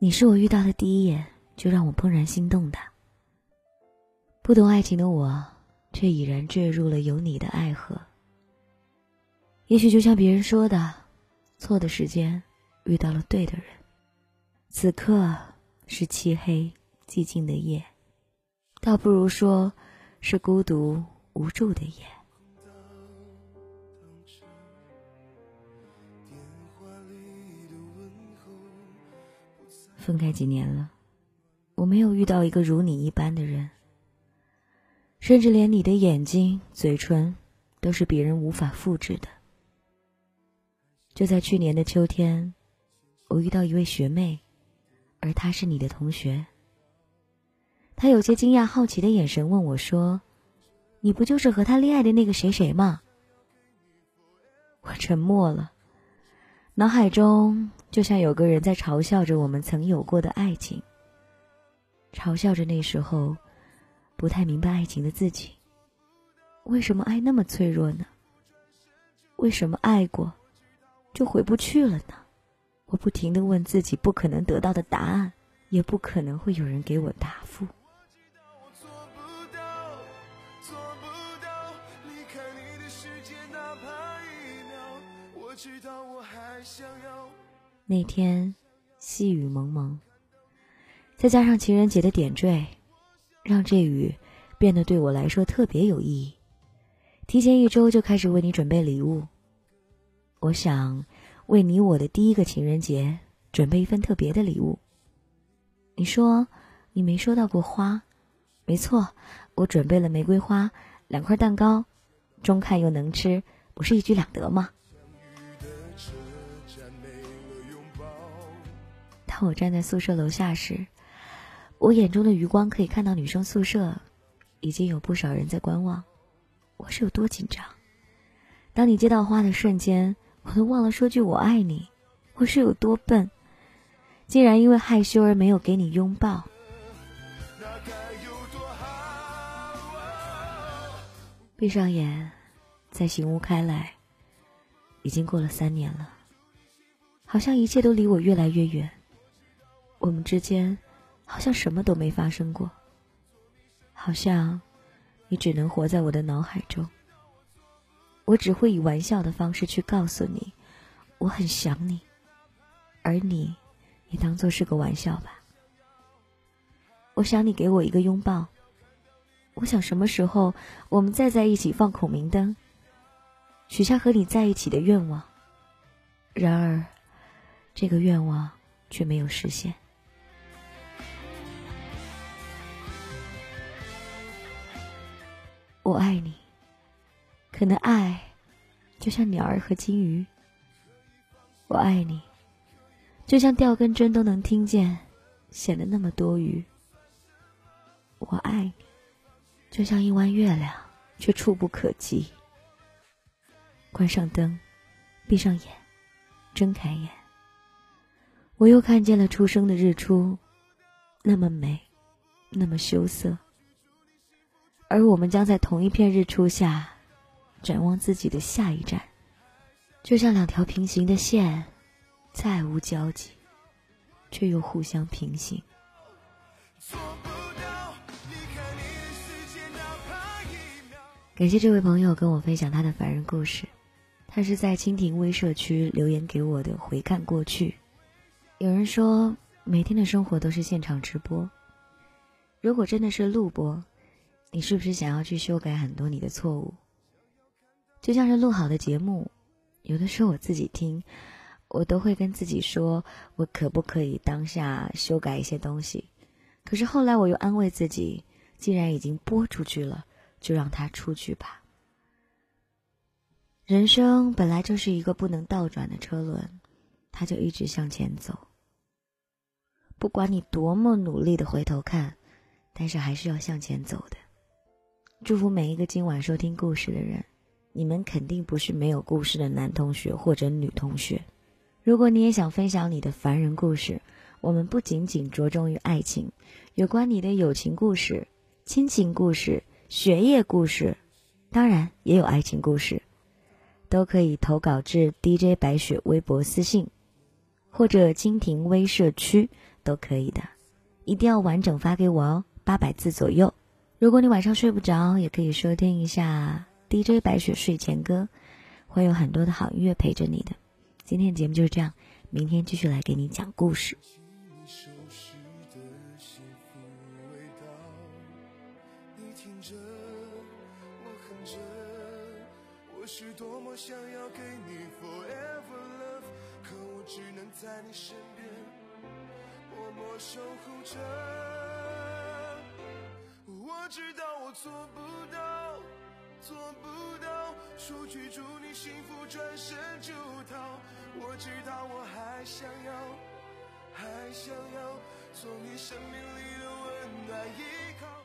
你是我遇到的第一眼就让我怦然心动的。不懂爱情的我，却已然坠入了有你的爱河。也许就像别人说的，错的时间遇到了对的人，此刻是漆黑寂静的夜，倒不如说是孤独无助的夜。分开几年了，我没有遇到一个如你一般的人，甚至连你的眼睛、嘴唇，都是别人无法复制的。就在去年的秋天，我遇到一位学妹，而她是你的同学。她有些惊讶、好奇的眼神问我说：“你不就是和他恋爱的那个谁谁吗？”我沉默了，脑海中。就像有个人在嘲笑着我们曾有过的爱情，嘲笑着那时候不太明白爱情的自己。为什么爱那么脆弱呢？为什么爱过就回不去了呢？我不停的问自己不可能得到的答案，也不可能会有人给我答复。那天，细雨蒙蒙，再加上情人节的点缀，让这雨变得对我来说特别有意义。提前一周就开始为你准备礼物，我想为你我的第一个情人节准备一份特别的礼物。你说你没收到过花，没错，我准备了玫瑰花、两块蛋糕，中看又能吃，不是一举两得吗？当我站在宿舍楼下时，我眼中的余光可以看到女生宿舍已经有不少人在观望。我是有多紧张？当你接到花的瞬间，我都忘了说句“我爱你”。我是有多笨，竟然因为害羞而没有给你拥抱。闭上眼，再醒悟开来，已经过了三年了，好像一切都离我越来越远。我们之间，好像什么都没发生过。好像，你只能活在我的脑海中。我只会以玩笑的方式去告诉你，我很想你，而你，也当做是个玩笑吧。我想你给我一个拥抱。我想什么时候我们再在一起放孔明灯，许下和你在一起的愿望。然而，这个愿望却没有实现。我爱你，可能爱就像鸟儿和金鱼。我爱你，就像掉根针都能听见，显得那么多余。我爱你，就像一弯月亮，却触不可及。关上灯，闭上眼，睁开眼，我又看见了初升的日出，那么美，那么羞涩。而我们将在同一片日出下，展望自己的下一站，就像两条平行的线，再无交集，却又互相平行。感谢这位朋友跟我分享他的凡人故事，他是在蜻蜓微社区留言给我的。回看过去，有人说每天的生活都是现场直播，如果真的是录播。你是不是想要去修改很多你的错误？就像是录好的节目，有的时候我自己听，我都会跟自己说，我可不可以当下修改一些东西？可是后来我又安慰自己，既然已经播出去了，就让它出去吧。人生本来就是一个不能倒转的车轮，它就一直向前走。不管你多么努力的回头看，但是还是要向前走的。祝福每一个今晚收听故事的人，你们肯定不是没有故事的男同学或者女同学。如果你也想分享你的凡人故事，我们不仅仅着重于爱情，有关你的友情故事、亲情故事、学业故事，当然也有爱情故事，都可以投稿至 DJ 白雪微博私信，或者蜻蜓微社区。都可以的，一定要完整发给我哦，八百字左右。如果你晚上睡不着，也可以收听一下 DJ 白雪睡前歌，会有很多的好音乐陪着你的。今天的节目就是这样，明天继续来给你讲故事。是多么想要给你 forever love，可我只能在你身边默默守护着。知道我做不到，做不到，说句祝你幸福，转身就逃。我知道我还想要，还想要做你生命里的温暖依靠。